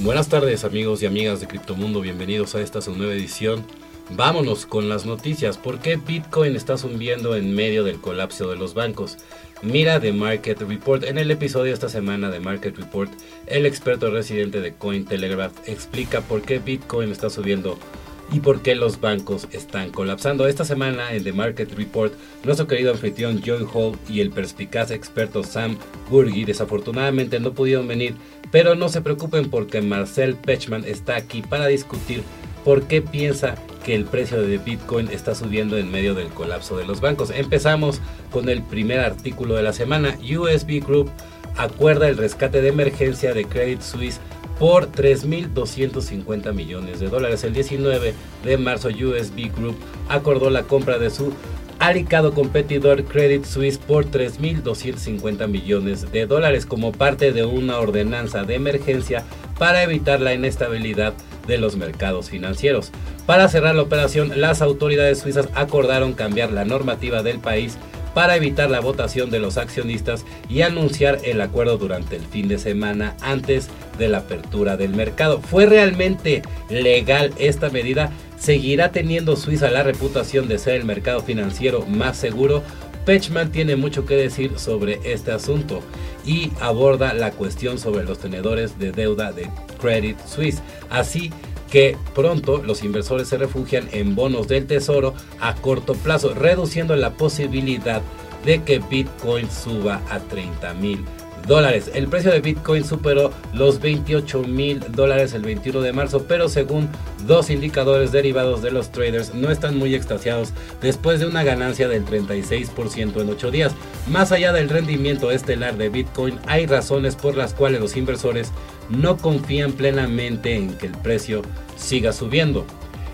Buenas tardes amigos y amigas de Criptomundo, bienvenidos a esta nueva edición. Vámonos con las noticias. ¿Por qué Bitcoin está subiendo en medio del colapso de los bancos? Mira The Market Report. En el episodio esta semana de Market Report, el experto residente de Cointelegraph explica por qué Bitcoin está subiendo y por qué los bancos están colapsando. Esta semana en The Market Report, nuestro querido anfitrión Joy Hall y el perspicaz experto Sam Burgi desafortunadamente no pudieron venir, pero no se preocupen porque Marcel Pechman está aquí para discutir por qué piensa que el precio de Bitcoin está subiendo en medio del colapso de los bancos. Empezamos con el primer artículo de la semana. USB Group acuerda el rescate de emergencia de Credit Suisse por 3.250 millones de dólares. El 19 de marzo USB Group acordó la compra de su alicado competidor Credit Suisse por 3.250 millones de dólares como parte de una ordenanza de emergencia para evitar la inestabilidad de los mercados financieros. Para cerrar la operación, las autoridades suizas acordaron cambiar la normativa del país para evitar la votación de los accionistas y anunciar el acuerdo durante el fin de semana antes de la apertura del mercado. ¿Fue realmente legal esta medida? ¿Seguirá teniendo Suiza la reputación de ser el mercado financiero más seguro? Pechman tiene mucho que decir sobre este asunto y aborda la cuestión sobre los tenedores de deuda de Credit Suisse. Así que pronto los inversores se refugian en bonos del tesoro a corto plazo, reduciendo la posibilidad de que Bitcoin suba a 30 mil dólares. El precio de Bitcoin superó los 28 mil dólares el 21 de marzo, pero según dos indicadores derivados de los traders no están muy extasiados después de una ganancia del 36% en 8 días. Más allá del rendimiento estelar de Bitcoin, hay razones por las cuales los inversores no confían plenamente en que el precio siga subiendo.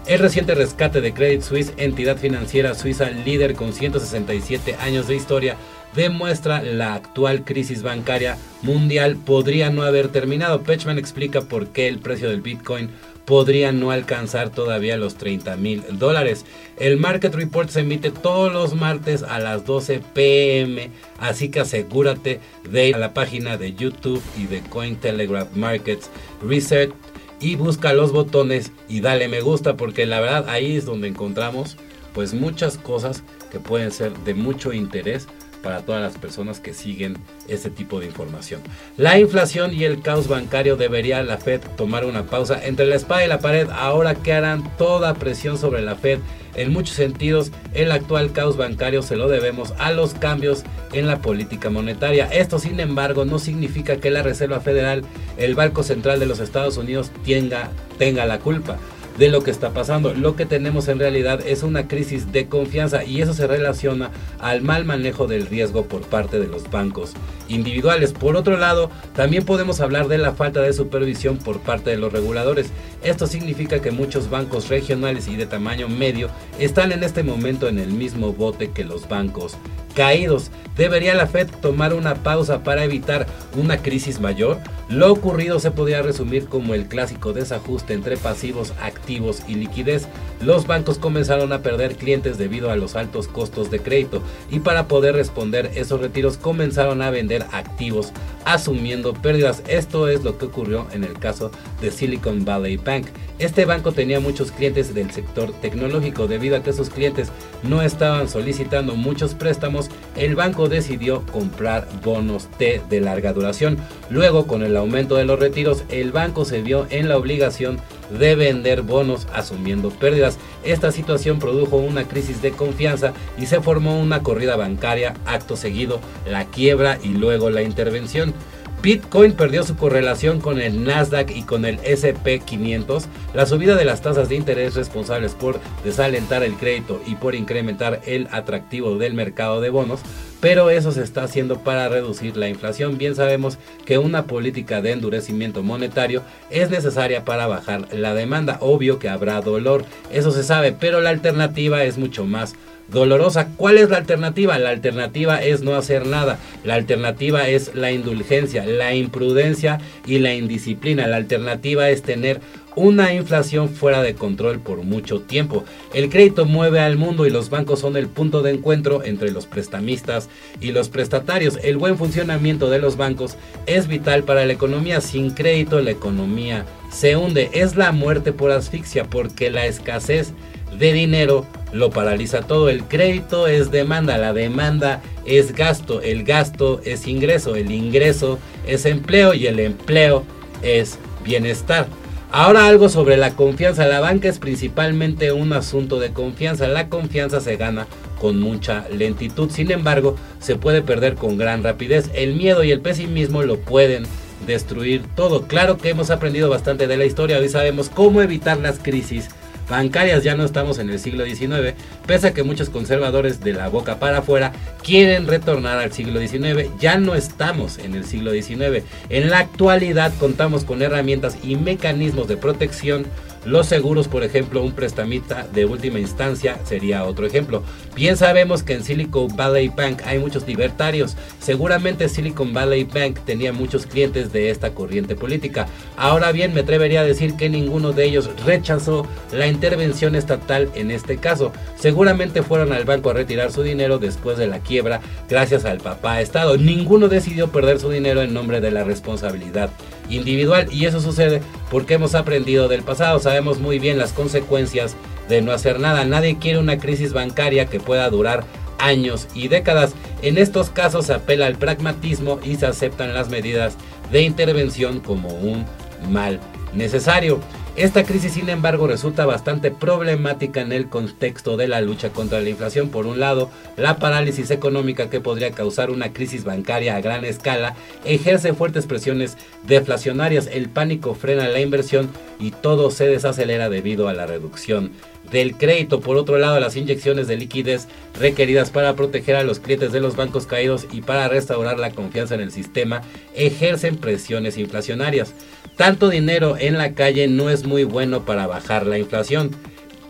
El reciente rescate de Credit Suisse, entidad financiera suiza líder con 167 años de historia, demuestra la actual crisis bancaria mundial podría no haber terminado. Pechman explica por qué el precio del Bitcoin podría no alcanzar todavía los 30 mil dólares. El Market Report se emite todos los martes a las 12 pm, así que asegúrate de ir a la página de YouTube y de Cointelegraph Markets Research y busca los botones y dale me gusta porque la verdad ahí es donde encontramos pues muchas cosas que pueden ser de mucho interés para todas las personas que siguen este tipo de información. La inflación y el caos bancario debería la Fed tomar una pausa entre la espada y la pared ahora que harán toda presión sobre la Fed. En muchos sentidos, el actual caos bancario se lo debemos a los cambios en la política monetaria. Esto, sin embargo, no significa que la Reserva Federal, el Banco Central de los Estados Unidos, tenga, tenga la culpa de lo que está pasando. Lo que tenemos en realidad es una crisis de confianza y eso se relaciona al mal manejo del riesgo por parte de los bancos individuales. Por otro lado, también podemos hablar de la falta de supervisión por parte de los reguladores. Esto significa que muchos bancos regionales y de tamaño medio están en este momento en el mismo bote que los bancos caídos. ¿Debería la Fed tomar una pausa para evitar una crisis mayor? Lo ocurrido se podría resumir como el clásico desajuste entre pasivos, activos y liquidez. Los bancos comenzaron a perder clientes debido a los altos costos de crédito y para poder responder esos retiros comenzaron a vender activos asumiendo pérdidas. Esto es lo que ocurrió en el caso de Silicon Valley Bank. Este banco tenía muchos clientes del sector tecnológico debido a que sus clientes no estaban solicitando muchos préstamos. El banco decidió comprar bonos T de larga duración. Luego, con el aumento de los retiros, el banco se vio en la obligación vender bonos asumiendo pérdidas. Esta situación produjo una crisis de confianza y se formó una corrida bancaria, acto seguido la quiebra y luego la intervención. Bitcoin perdió su correlación con el Nasdaq y con el SP500. La subida de las tasas de interés responsables por desalentar el crédito y por incrementar el atractivo del mercado de bonos, pero eso se está haciendo para reducir la inflación. Bien sabemos que una política de endurecimiento monetario es necesaria para bajar la demanda. Obvio que habrá dolor, eso se sabe, pero la alternativa es mucho más dolorosa. ¿Cuál es la alternativa? La alternativa es no hacer nada. La alternativa es la indulgencia, la imprudencia y la indisciplina. La alternativa es tener una inflación fuera de control por mucho tiempo. El crédito mueve al mundo y los bancos son el punto de encuentro entre los prestamistas y los prestatarios. El buen funcionamiento de los bancos es vital para la economía. Sin crédito la economía se hunde. Es la muerte por asfixia porque la escasez de dinero lo paraliza todo. El crédito es demanda, la demanda es gasto, el gasto es ingreso, el ingreso es empleo y el empleo es bienestar. Ahora algo sobre la confianza. La banca es principalmente un asunto de confianza. La confianza se gana con mucha lentitud. Sin embargo, se puede perder con gran rapidez. El miedo y el pesimismo lo pueden destruir todo. Claro que hemos aprendido bastante de la historia. Hoy sabemos cómo evitar las crisis bancarias. Ya no estamos en el siglo XIX, pese a que muchos conservadores de la boca para afuera quieren retornar al siglo XIX. Ya no estamos en el siglo XIX. En la actualidad contamos con herramientas y mecanismos de protección los seguros, por ejemplo, un prestamista de última instancia sería otro ejemplo. Bien sabemos que en Silicon Valley Bank hay muchos libertarios. Seguramente Silicon Valley Bank tenía muchos clientes de esta corriente política. Ahora bien, me atrevería a decir que ninguno de ellos rechazó la intervención estatal en este caso. Seguramente fueron al banco a retirar su dinero después de la quiebra gracias al papá Estado. Ninguno decidió perder su dinero en nombre de la responsabilidad individual y eso sucede porque hemos aprendido del pasado, sabemos muy bien las consecuencias de no hacer nada, nadie quiere una crisis bancaria que pueda durar años y décadas. En estos casos se apela al pragmatismo y se aceptan las medidas de intervención como un mal necesario. Esta crisis, sin embargo, resulta bastante problemática en el contexto de la lucha contra la inflación. Por un lado, la parálisis económica que podría causar una crisis bancaria a gran escala ejerce fuertes presiones deflacionarias, el pánico frena la inversión y todo se desacelera debido a la reducción del crédito. Por otro lado, las inyecciones de liquidez requeridas para proteger a los clientes de los bancos caídos y para restaurar la confianza en el sistema ejercen presiones inflacionarias. Tanto dinero en la calle no es muy bueno para bajar la inflación.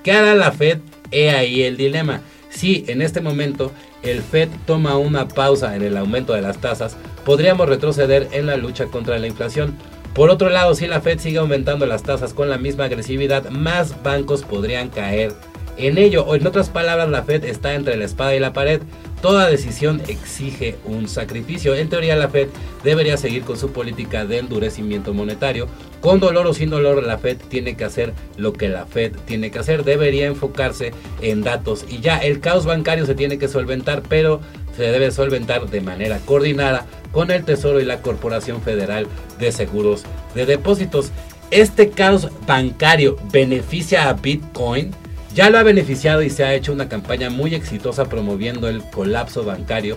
¿Qué hará la Fed? He ahí el dilema. Si en este momento el Fed toma una pausa en el aumento de las tasas, podríamos retroceder en la lucha contra la inflación. Por otro lado, si la Fed sigue aumentando las tasas con la misma agresividad, más bancos podrían caer en ello. O en otras palabras, la Fed está entre la espada y la pared. Toda decisión exige un sacrificio. En teoría, la Fed debería seguir con su política de endurecimiento monetario. Con dolor o sin dolor, la Fed tiene que hacer lo que la Fed tiene que hacer. Debería enfocarse en datos. Y ya el caos bancario se tiene que solventar, pero se debe solventar de manera coordinada con el Tesoro y la Corporación Federal de Seguros de Depósitos. Este caos bancario beneficia a Bitcoin. Ya lo ha beneficiado y se ha hecho una campaña muy exitosa promoviendo el colapso bancario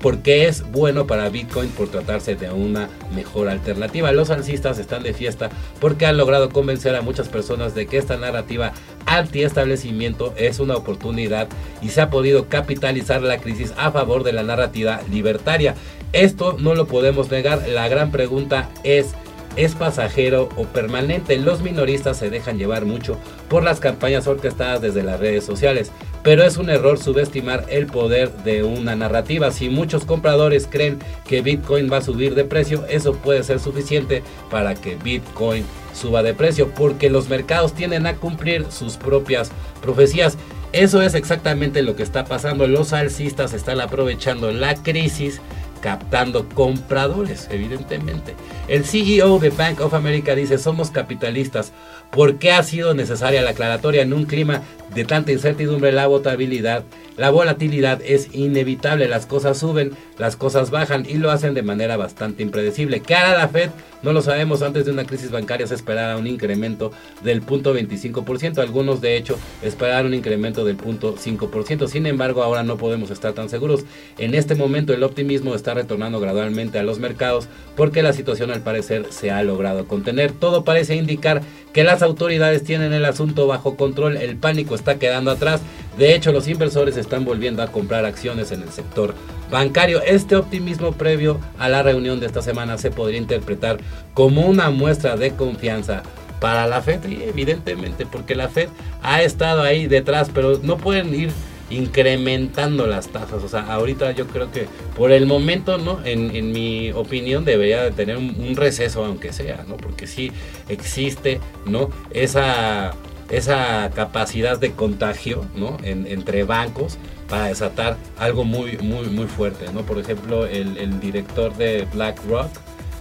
porque es bueno para Bitcoin por tratarse de una mejor alternativa. Los alcistas están de fiesta porque han logrado convencer a muchas personas de que esta narrativa anti-establecimiento es una oportunidad y se ha podido capitalizar la crisis a favor de la narrativa libertaria. Esto no lo podemos negar. La gran pregunta es es pasajero o permanente. Los minoristas se dejan llevar mucho por las campañas orquestadas desde las redes sociales, pero es un error subestimar el poder de una narrativa. Si muchos compradores creen que Bitcoin va a subir de precio, eso puede ser suficiente para que Bitcoin suba de precio, porque los mercados tienden a cumplir sus propias profecías. Eso es exactamente lo que está pasando. Los alcistas están aprovechando la crisis captando compradores, evidentemente. El CEO de Bank of America dice, somos capitalistas. ¿Por qué ha sido necesaria la aclaratoria en un clima de tanta incertidumbre? La volatilidad, la volatilidad es inevitable. Las cosas suben, las cosas bajan y lo hacen de manera bastante impredecible. ¿Qué hará la Fed? No lo sabemos. Antes de una crisis bancaria se esperaba un incremento del punto 25%. Algunos de hecho esperaron un incremento del punto 5%. Sin embargo, ahora no podemos estar tan seguros. En este momento el optimismo está retornando gradualmente a los mercados porque la situación al parecer se ha logrado contener. Todo parece indicar que las autoridades tienen el asunto bajo control, el pánico está quedando atrás. De hecho, los inversores están volviendo a comprar acciones en el sector bancario. Este optimismo previo a la reunión de esta semana se podría interpretar como una muestra de confianza para la Fed, y evidentemente, porque la Fed ha estado ahí detrás, pero no pueden ir incrementando las tasas. O sea, ahorita yo creo que por el momento, ¿no? En, mi opinión debería tener un, receso, aunque sea, ¿no? Porque sí existe, ¿no? Esa, esa capacidad de contagio, ¿no? entre bancos para desatar algo muy, muy, muy fuerte, ¿no? Por ejemplo, el, el director de BlackRock,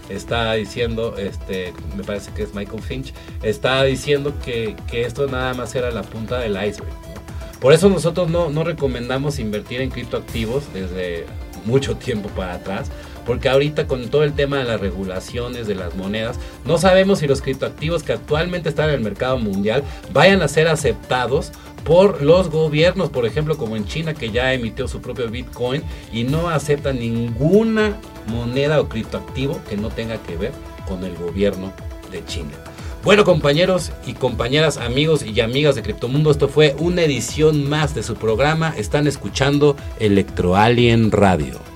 está diciendo, este, me parece que es Michael Finch, está diciendo que, esto nada más era la punta del iceberg. Por eso nosotros no, recomendamos invertir en criptoactivos desde mucho tiempo para atrás, porque ahorita con todo el tema de las regulaciones de las monedas, no sabemos si los criptoactivos que actualmente están en el mercado mundial vayan a ser aceptados por los gobiernos, por ejemplo, como en China que ya emitió su propio Bitcoin y no acepta ninguna moneda o criptoactivo que no tenga que ver con el gobierno de China. Bueno compañeros y compañeras, amigos y amigas de Criptomundo, esto fue una edición más de su programa. Están escuchando Electroalien Radio.